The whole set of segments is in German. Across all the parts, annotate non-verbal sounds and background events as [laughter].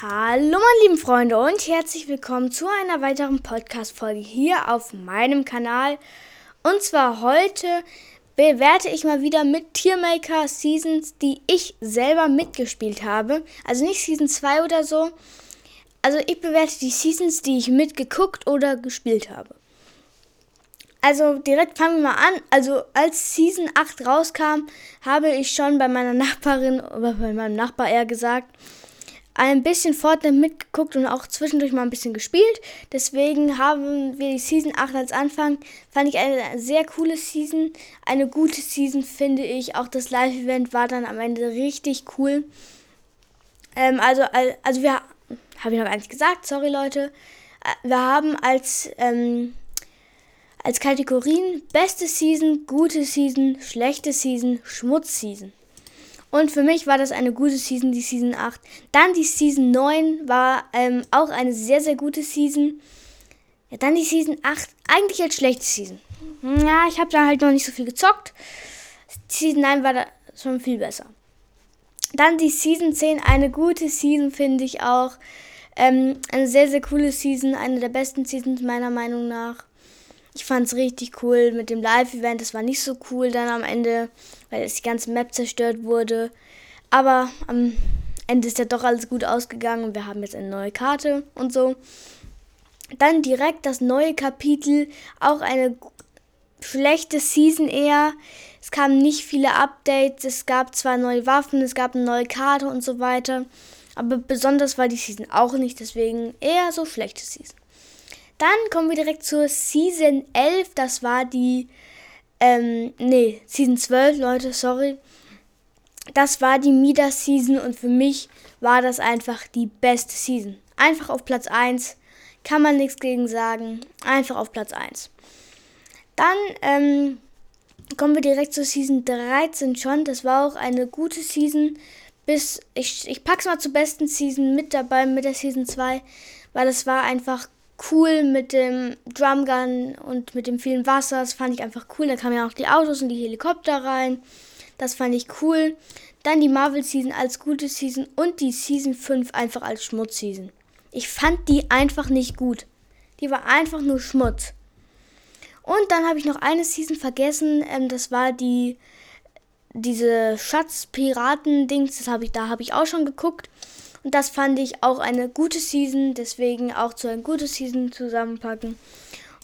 Hallo meine lieben Freunde und herzlich willkommen zu einer weiteren Podcast-Folge hier auf meinem Kanal. Und zwar heute bewerte ich mal wieder mit Tiermaker Seasons, die ich selber mitgespielt habe. Also nicht Season 2 oder so. Also ich bewerte die Seasons, die ich mitgeguckt oder gespielt habe. Also direkt fangen wir mal an. Also als Season 8 rauskam, habe ich schon bei meiner Nachbarin, oder [laughs] bei meinem Nachbar eher gesagt, ein bisschen Fortnite mitgeguckt und auch zwischendurch mal ein bisschen gespielt. Deswegen haben wir die Season 8 als Anfang. Fand ich eine sehr coole Season. Eine gute Season finde ich. Auch das Live-Event war dann am Ende richtig cool. Ähm, also, also wir, habe ich noch gar nicht gesagt, sorry Leute. Äh, wir haben als, ähm, als Kategorien beste Season, gute Season, schlechte Season, Schmutz-Season. Und für mich war das eine gute Season, die Season 8. Dann die Season 9 war ähm, auch eine sehr, sehr gute Season. Ja, dann die Season 8, eigentlich als schlechte Season. Ja, ich habe da halt noch nicht so viel gezockt. Season 9 war da schon viel besser. Dann die Season 10, eine gute Season finde ich auch. Ähm, eine sehr, sehr coole Season, eine der besten Seasons meiner Meinung nach. Ich fand es richtig cool mit dem Live-Event. Es war nicht so cool dann am Ende, weil es die ganze Map zerstört wurde. Aber am Ende ist ja doch alles gut ausgegangen und wir haben jetzt eine neue Karte und so. Dann direkt das neue Kapitel, auch eine schlechte Season eher. Es kamen nicht viele Updates, es gab zwar neue Waffen, es gab eine neue Karte und so weiter. Aber besonders war die Season auch nicht, deswegen eher so schlechte Season. Dann kommen wir direkt zur Season 11. Das war die, ähm, nee, Season 12, Leute, sorry. Das war die Midas-Season und für mich war das einfach die beste Season. Einfach auf Platz 1. Kann man nichts gegen sagen. Einfach auf Platz 1. Dann ähm, kommen wir direkt zur Season 13 schon. Das war auch eine gute Season. Bis ich, ich pack's mal zur besten Season mit dabei, mit der Season 2, weil das war einfach cool mit dem Drumgun und mit dem vielen Wasser. Das fand ich einfach cool. Da kamen ja auch die Autos und die Helikopter rein. Das fand ich cool. Dann die Marvel Season als gute Season und die Season 5 einfach als Schmutz-Season. Ich fand die einfach nicht gut. Die war einfach nur Schmutz. Und dann habe ich noch eine Season vergessen. Ähm, das war die diese Schatz-Piraten-Dings. Das habe ich, da habe ich auch schon geguckt. Und das fand ich auch eine gute Season, deswegen auch zu einer guten Season zusammenpacken.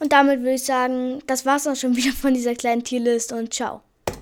Und damit würde ich sagen, das war's auch schon [laughs] wieder von dieser kleinen Tierlist und ciao.